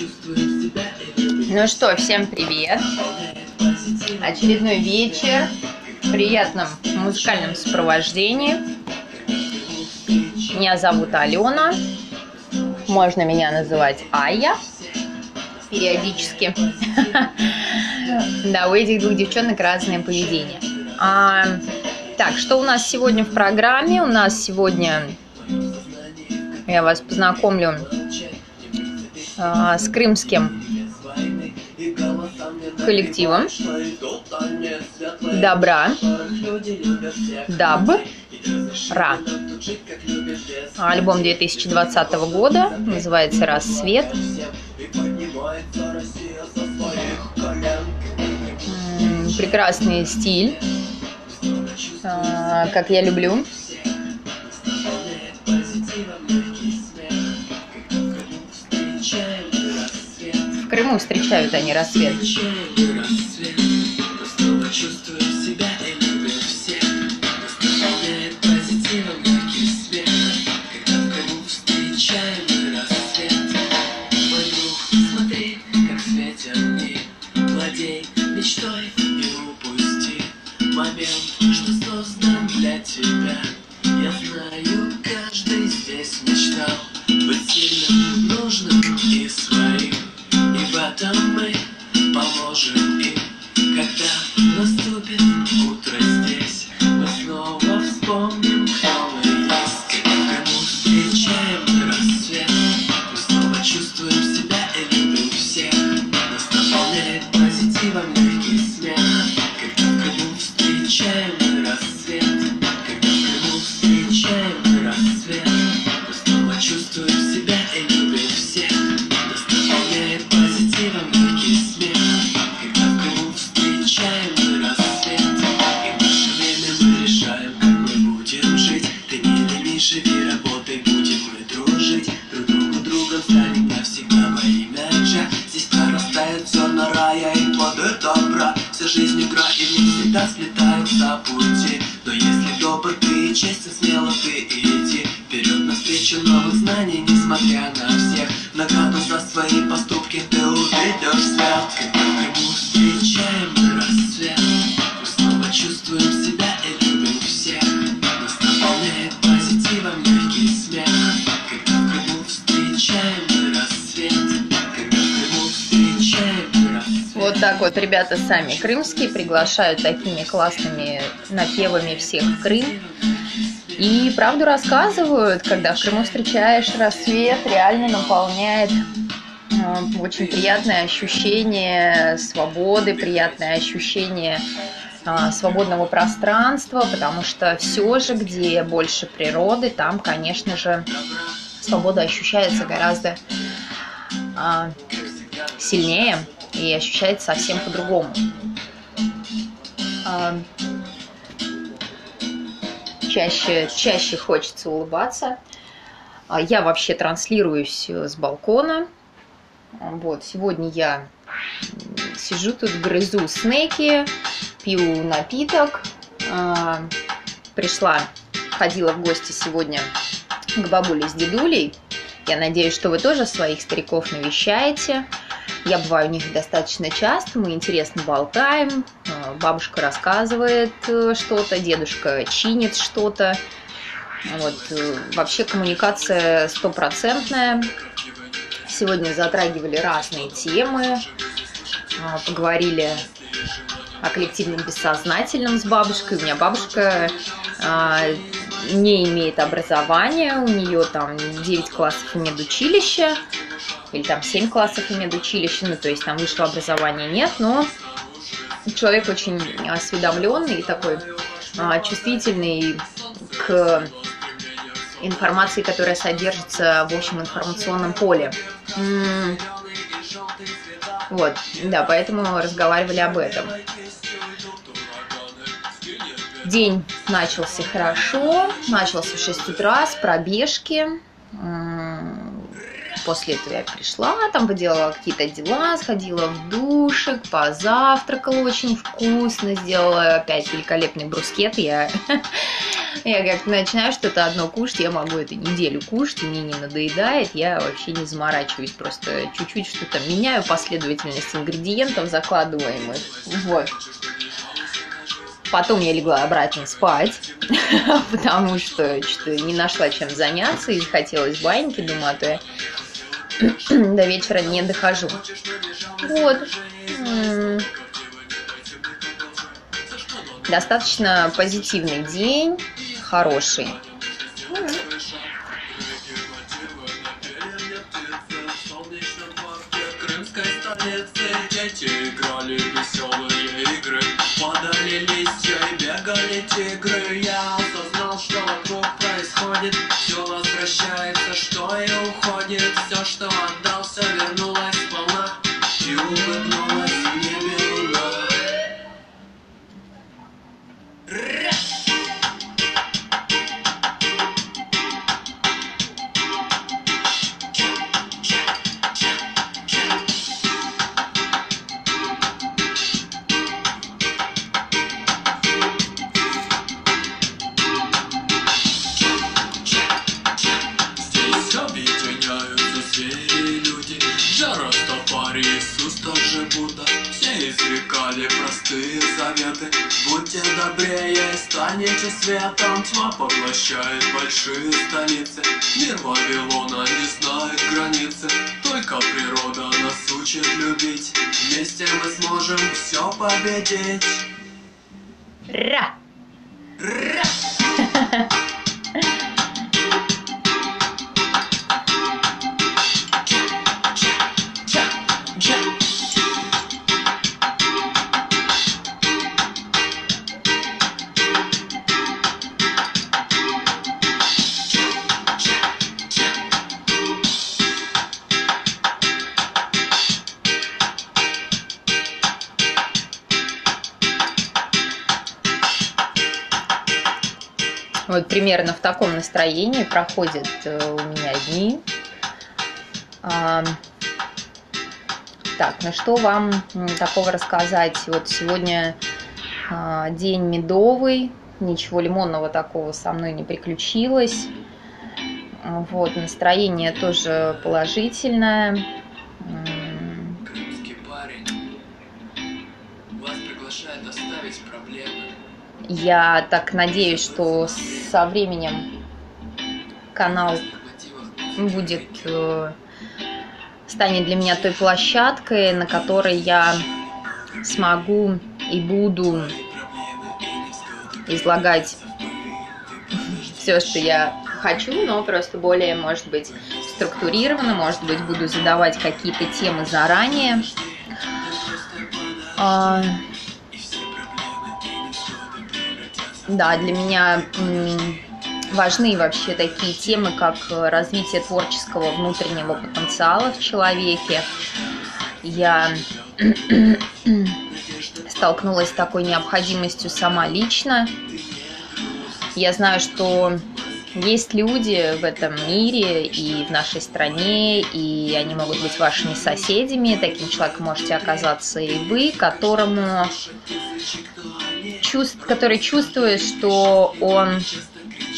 Ну что, всем привет! Очередной вечер в приятном музыкальном сопровождении. Меня зовут Алена. Можно меня называть Ая периодически. Да, у этих двух девчонок разное поведение. А, так, что у нас сегодня в программе? У нас сегодня я вас познакомлю а, с крымским коллективом Добра Даб Ра. Альбом 2020 года называется «Рассвет». Прекрасный стиль, а, как я люблю. Крыму встречают они рассвет. всегда слетаются пути Но если добр ты и честен, смело ты иди. Вперед навстречу новых знаний, несмотря на всех. Награду за свои поступки ты увидишь свет вот ребята сами крымские приглашают такими классными напевами всех в Крым. И правду рассказывают, когда в Крыму встречаешь рассвет, реально наполняет э, очень приятное ощущение свободы, приятное ощущение э, свободного пространства, потому что все же, где больше природы, там, конечно же, свобода ощущается гораздо э, сильнее и ощущается совсем по-другому. А, чаще, чаще хочется улыбаться. А, я вообще транслируюсь с балкона. Вот, сегодня я сижу тут, грызу снеки, пью напиток. А, пришла, ходила в гости сегодня к бабуле с дедулей. Я надеюсь, что вы тоже своих стариков навещаете. Я бываю у них достаточно часто, мы интересно болтаем, э, бабушка рассказывает э, что-то, дедушка чинит что-то. Вот. Э, вообще коммуникация стопроцентная. Сегодня затрагивали разные темы, поговорили о коллективном бессознательном с бабушкой. У меня бабушка не имеет образования, у нее там 9 классов медучилища, или там 7 классов и медучилище, ну, то есть там высшего образования нет, но человек очень осведомленный и такой а, чувствительный к информации, которая содержится в общем информационном поле. Вот, да, поэтому разговаривали об этом. День начался хорошо, начался в 6 утра с пробежки. После этого я пришла, там поделала какие-то дела, сходила в душик, позавтракала очень вкусно, сделала опять великолепный брускет. Я Я как начинаю что-то одно кушать, я могу это неделю кушать, мне не надоедает, я вообще не заморачиваюсь, просто чуть-чуть что-то меняю, последовательность ингредиентов закладываемых. Вот. Потом я легла обратно спать, потому что что-то не нашла чем заняться и хотелось баньки, думаю, а то я до вечера не дохожу. Вот. Достаточно позитивный день, хороший. Играли веселые игры Падали листья и бегали тигры Я осознал, что вокруг происходит что отдал, светом Тьма поглощает большие столицы. Мир Вавилона не знает границы Только природа нас учит любить. Вместе мы сможем все победить примерно в таком настроении проходят э, у меня дни. Так, ну что вам такого рассказать? Вот сегодня а, день медовый, ничего лимонного такого со мной не приключилось. Вот, настроение тоже положительное. Я так надеюсь, что со временем канал будет э, станет для меня той площадкой, на которой я смогу и буду излагать все, что я хочу, но просто более, может быть, структурированно, может быть, буду задавать какие-то темы заранее. Да, для меня важны вообще такие темы, как э, развитие творческого внутреннего потенциала в человеке. Я столкнулась с такой необходимостью сама лично. Я знаю, что есть люди в этом мире и в нашей стране, и они могут быть вашими соседями. Таким человеком можете оказаться и вы, которому чувств, который чувствует, что он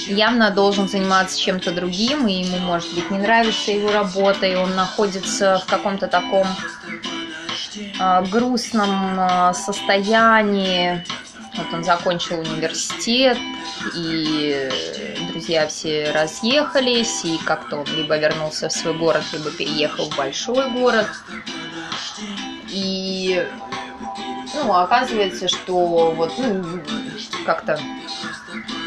явно должен заниматься чем-то другим, и ему, может быть, не нравится его работа, и он находится в каком-то таком а, грустном а, состоянии. Вот он закончил университет, и друзья все разъехались, и как-то он либо вернулся в свой город, либо переехал в большой город. И ну, оказывается, что вот ну, как-то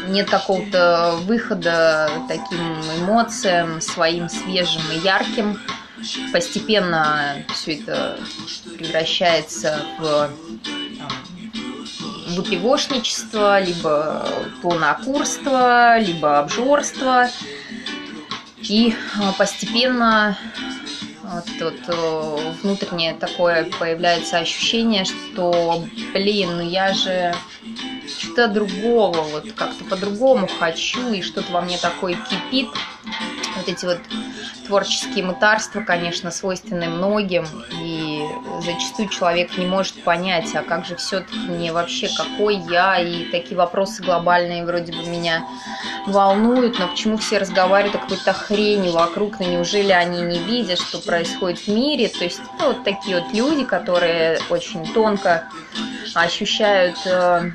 нет какого-то выхода таким эмоциям своим свежим и ярким. Постепенно все это превращается в выпивошничество, либо полнокурство, либо обжорство. И а, постепенно э, внутреннее такое появляется ощущение, что, блин, ну я же что-то другого, вот как-то по-другому хочу, и что-то во мне такое кипит. Вот эти вот творческие мытарства, конечно, свойственны многим, и зачастую человек не может понять, а как же все-таки мне вообще, какой я, и такие вопросы глобальные вроде бы меня волнуют, но почему все разговаривают о какой-то хрени вокруг, но неужели они не видят, что происходит в мире, то есть ну, вот такие вот люди, которые очень тонко ощущают э,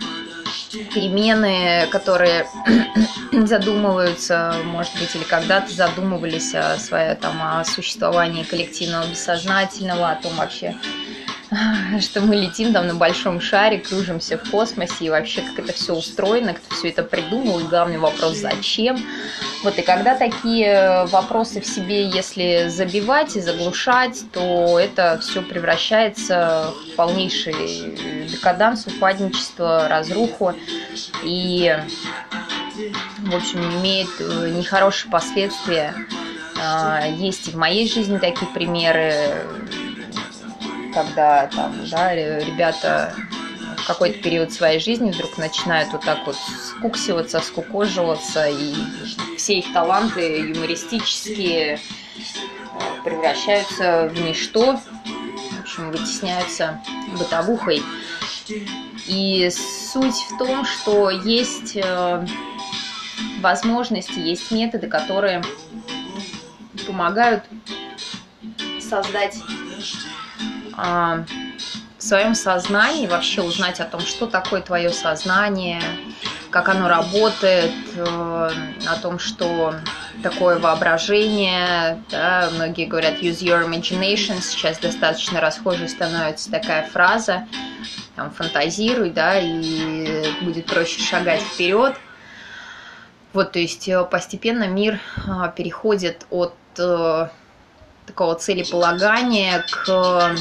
перемены, которые задумываются, может быть, или когда-то задумывались о, своем, там, о существовании коллективного бессознательного, о том вообще, что мы летим там на большом шаре, кружимся в космосе, и вообще как это все устроено, кто все это придумал, и главный вопрос, зачем. Вот, и когда такие вопросы в себе, если забивать и заглушать, то это все превращается в полнейший декаданс, упадничество, разруху, и, в общем, имеет э, нехорошие последствия. А, есть и в моей жизни такие примеры, когда там, да, ребята какой-то период своей жизни вдруг начинают вот так вот скуксиваться, скукоживаться, и все их таланты юмористические э, превращаются в ничто, в общем, вытесняются бытовухой. И суть в том, что есть э, возможности, есть методы, которые помогают создать а, своем сознании, вообще узнать о том, что такое твое сознание, как оно работает, э, о том, что такое воображение. Да, многие говорят use your imagination. Сейчас достаточно расхожей становится такая фраза. Там, фантазируй, да, и будет проще шагать вперед. Вот, то есть э, постепенно мир а, переходит от э, такого целеполагания к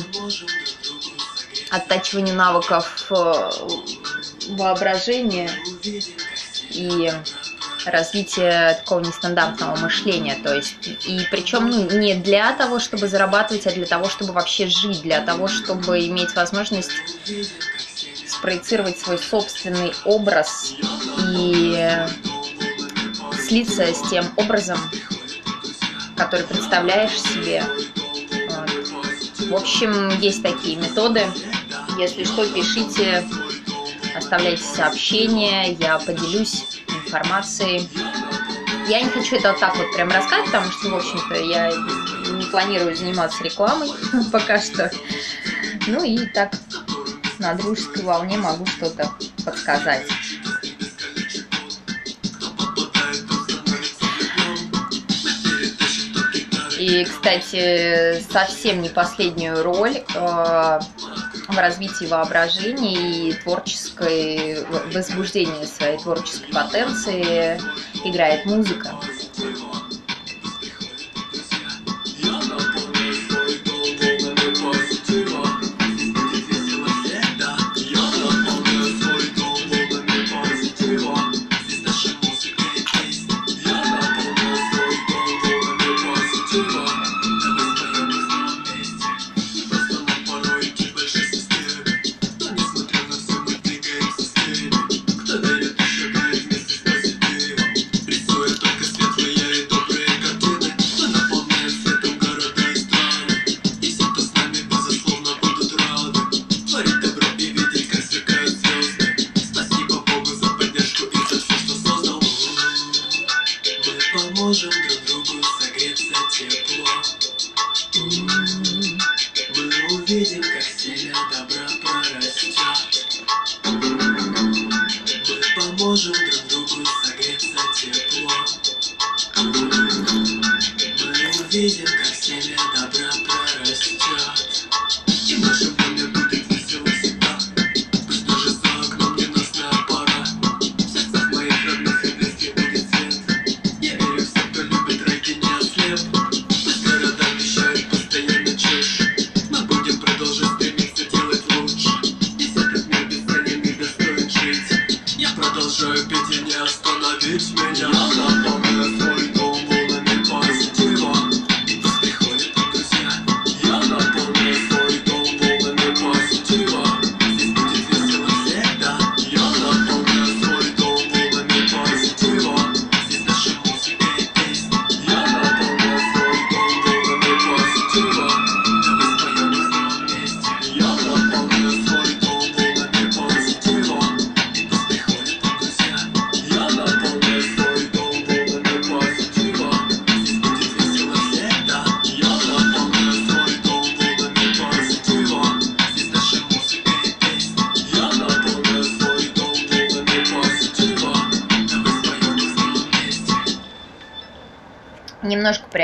оттачиванию навыков э, воображения и развития такого нестандартного мышления, то есть и причем ну, не для того, чтобы зарабатывать, а для того, чтобы вообще жить, для того, чтобы иметь возможность спроецировать свой собственный образ и слиться с тем образом, который представляешь себе. Вот. В общем, есть такие методы. Если что, пишите, оставляйте сообщения, я поделюсь информацией. Я не хочу это вот так вот прям рассказать, потому что, в общем-то, я не планирую заниматься рекламой пока что. Ну и так на дружеской волне могу что-то подсказать. И, кстати, совсем не последнюю роль э, в развитии воображения и творческой возбуждении своей творческой потенции играет музыка.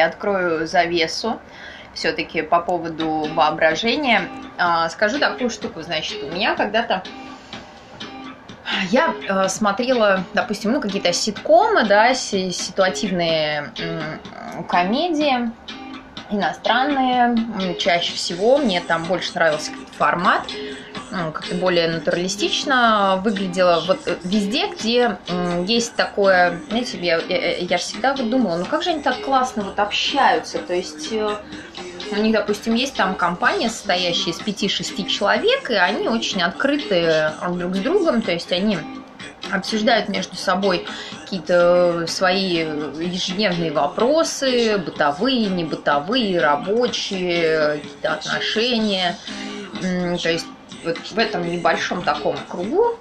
Приоткрою завесу все-таки по поводу воображения. А, скажу такую штуку, значит, у меня когда-то я э, смотрела, допустим, ну какие-то ситкомы, да, ситуативные комедии иностранные. Чаще всего мне там больше нравился формат ну, как-то более натуралистично выглядело. Вот э, везде, где есть такое, знаете, я, я, я же всегда вот думала, ну как же они так классно вот общаются, то есть э, у них, допустим, есть там компания, состоящая из 5-6 человек, и они очень открыты друг с другом, то есть они обсуждают между собой какие-то свои ежедневные вопросы, бытовые, небытовые, рабочие, какие-то отношения. То есть вот в этом небольшом таком кругу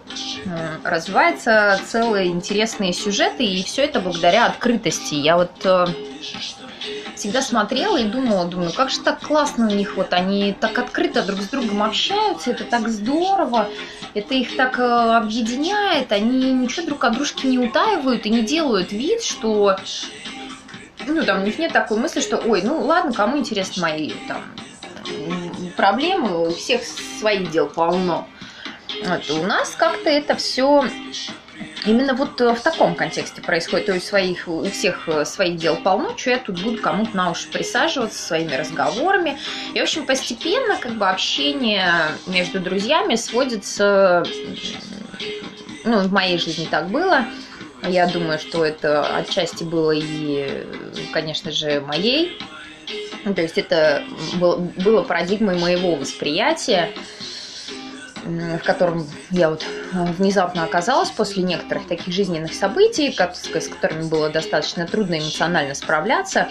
развиваются целые интересные сюжеты, и все это благодаря открытости. Я вот э, всегда смотрела и думала, думаю, как же так классно у них, вот они так открыто друг с другом общаются, это так здорово, это их так э, объединяет, они ничего друг от дружки не утаивают и не делают вид, что ну, там, у них нет такой мысли, что, ой, ну, ладно, кому интересны мои, там, проблемы, у всех своих дел полно. Вот, у нас как-то это все именно вот в таком контексте происходит. То есть своих, у всех своих дел полно, что я тут буду кому-то на уши присаживаться своими разговорами. И, в общем, постепенно как бы общение между друзьями сводится, ну, в моей жизни так было, я думаю, что это отчасти было и, конечно же, моей то есть это было парадигмой моего восприятия, в котором я вот внезапно оказалась после некоторых таких жизненных событий, с которыми было достаточно трудно эмоционально справляться.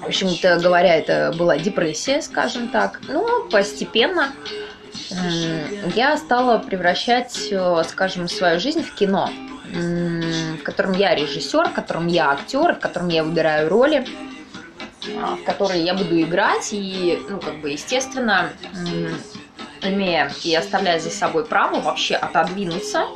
В общем-то говоря, это была депрессия, скажем так. Но постепенно я стала превращать, э, скажем, свою жизнь в кино, в котором я режиссер, в котором я актер, в котором я выбираю роли. А, в которые я буду играть, и, ну, как бы, естественно, имея и оставляя за собой право вообще отодвинуться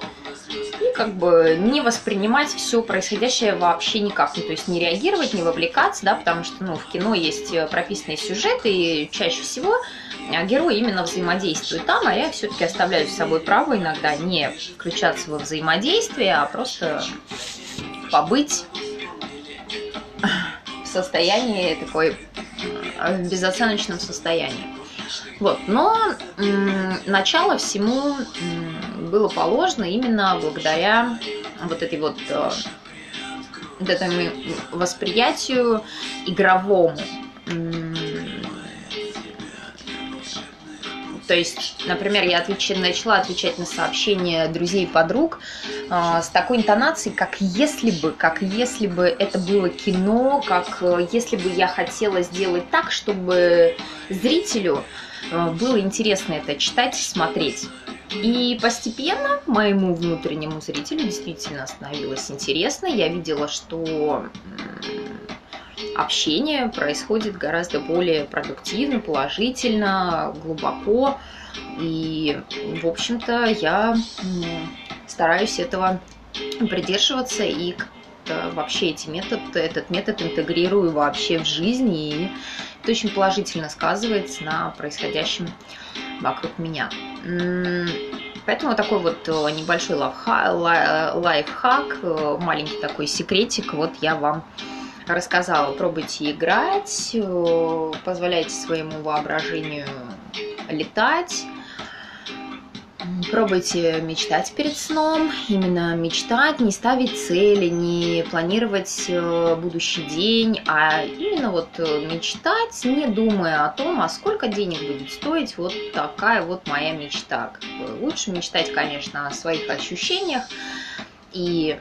и как бы не воспринимать все происходящее вообще никак. Ну, то есть не реагировать, не вовлекаться, да, потому что, ну, в кино есть э, прописанный сюжет, и чаще всего э, герои именно взаимодействуют там, а я все-таки оставляю за собой право иногда не включаться во взаимодействие, а просто побыть состоянии такой, э, безоценочном состоянии. Вот. Но начало всему было положено именно благодаря вот этой вот э, вот этому восприятию игровому. То есть, например, я отвеч... начала отвечать на сообщения друзей и подруг э, с такой интонацией, как если бы, как если бы это было кино, как э, если бы я хотела сделать так, чтобы зрителю э, было интересно это читать, смотреть. И постепенно моему внутреннему зрителю действительно становилось интересно. Я видела, что общение происходит гораздо более продуктивно, положительно, глубоко. И, в общем-то, я стараюсь этого придерживаться и вообще эти метод, этот метод интегрирую вообще в жизнь, и это очень положительно сказывается на происходящем вокруг меня. Поэтому такой вот э, небольшой лайфхак, э, маленький такой секретик, вот я вам рассказала. Пробуйте играть, э, позволяйте своему воображению летать. Пробуйте мечтать перед сном, именно мечтать, не ставить цели, не планировать э, будущий день, а именно вот э, мечтать, не думая о том, а сколько денег будет стоить вот такая вот моя мечта. Лучше мечтать, конечно, о своих ощущениях и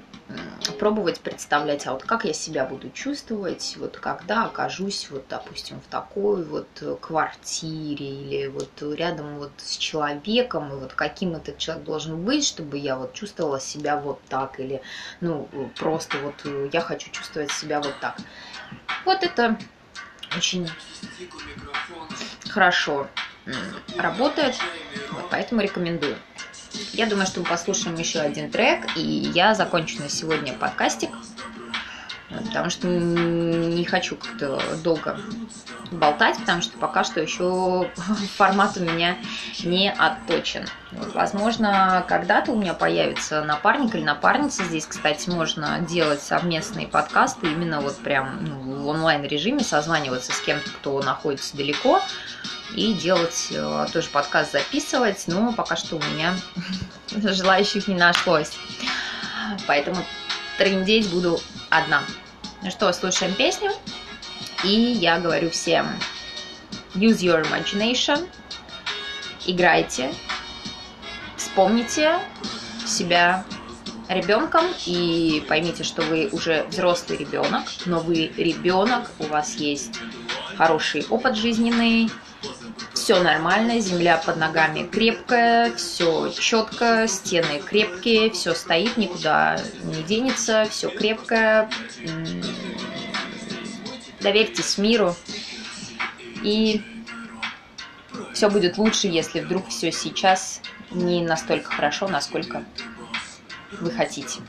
пробовать представлять, а вот как я себя буду чувствовать, вот когда окажусь, вот, допустим, в такой вот квартире или вот рядом вот с человеком, и вот каким этот человек должен быть, чтобы я вот чувствовала себя вот так, или, ну, просто вот я хочу чувствовать себя вот так. Вот это очень хорошо работает, вот, поэтому рекомендую. Я думаю, что мы послушаем еще один трек, и я закончу на сегодня подкастик. потому что не хочу как-то долго болтать, потому что пока что еще формат у меня не отточен. Возможно, когда-то у меня появится напарник или напарница. Здесь, кстати, можно делать совместные подкасты именно вот прям ну, в онлайн-режиме, созваниваться с кем-то, кто находится далеко, и делать э, тоже подкаст записывать, но пока что у меня желающих не нашлось. Поэтому трендеть буду одна. Ну что, слушаем песню. И я говорю всем, use your imagination, играйте, вспомните себя ребенком и поймите, что вы уже взрослый ребенок, но вы ребенок, у вас есть хороший опыт жизненный, все нормально, земля под ногами крепкая, все четко, стены крепкие, все стоит, никуда не денется, все крепкое. Доверьтесь миру, и все будет лучше, если вдруг все сейчас не настолько хорошо, насколько вы хотите.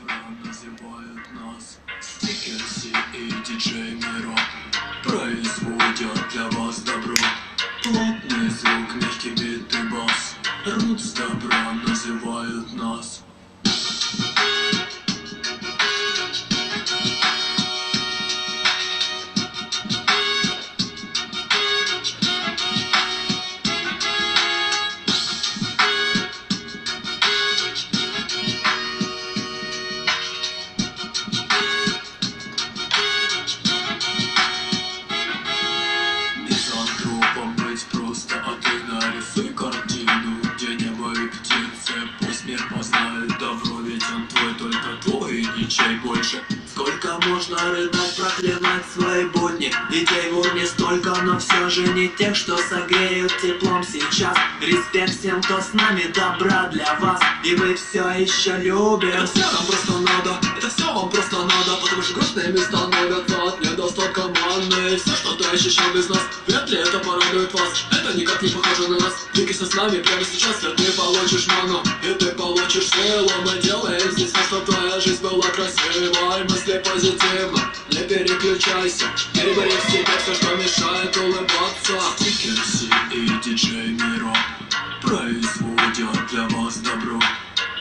производят для вас добро. Плотный звук, мягкий бит и бас Рут с добра называют нас тоже не тех, что согреют теплом сейчас. Респект всем, кто с нами, добра для вас. И мы все еще любим. Это все нам просто надо, это все вам просто надо Потому что грустные места становятся от недостатка маны Все что-то еще без нас, вряд ли это порадует вас. Это никак не похоже на нас. Двигайся с нами прямо сейчас, и ты получишь ману. И ты получишь силу, мы делаем здесь все, чтобы твоя жизнь была красивой. Мысли позитивно, не переключайся. Перебори в себе все, что мешает улыбаться. Стикерси и диджей Миро Производят для вас добро.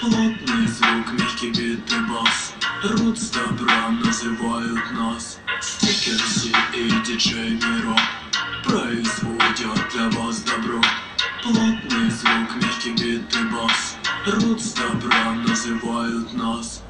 Плотный звук, мягкий бит и бас Труд с добром называют нас Стикерси и диджей Миро Производят для вас добро. Плотный звук, мягкий бит и бас. Труд с добром называют нас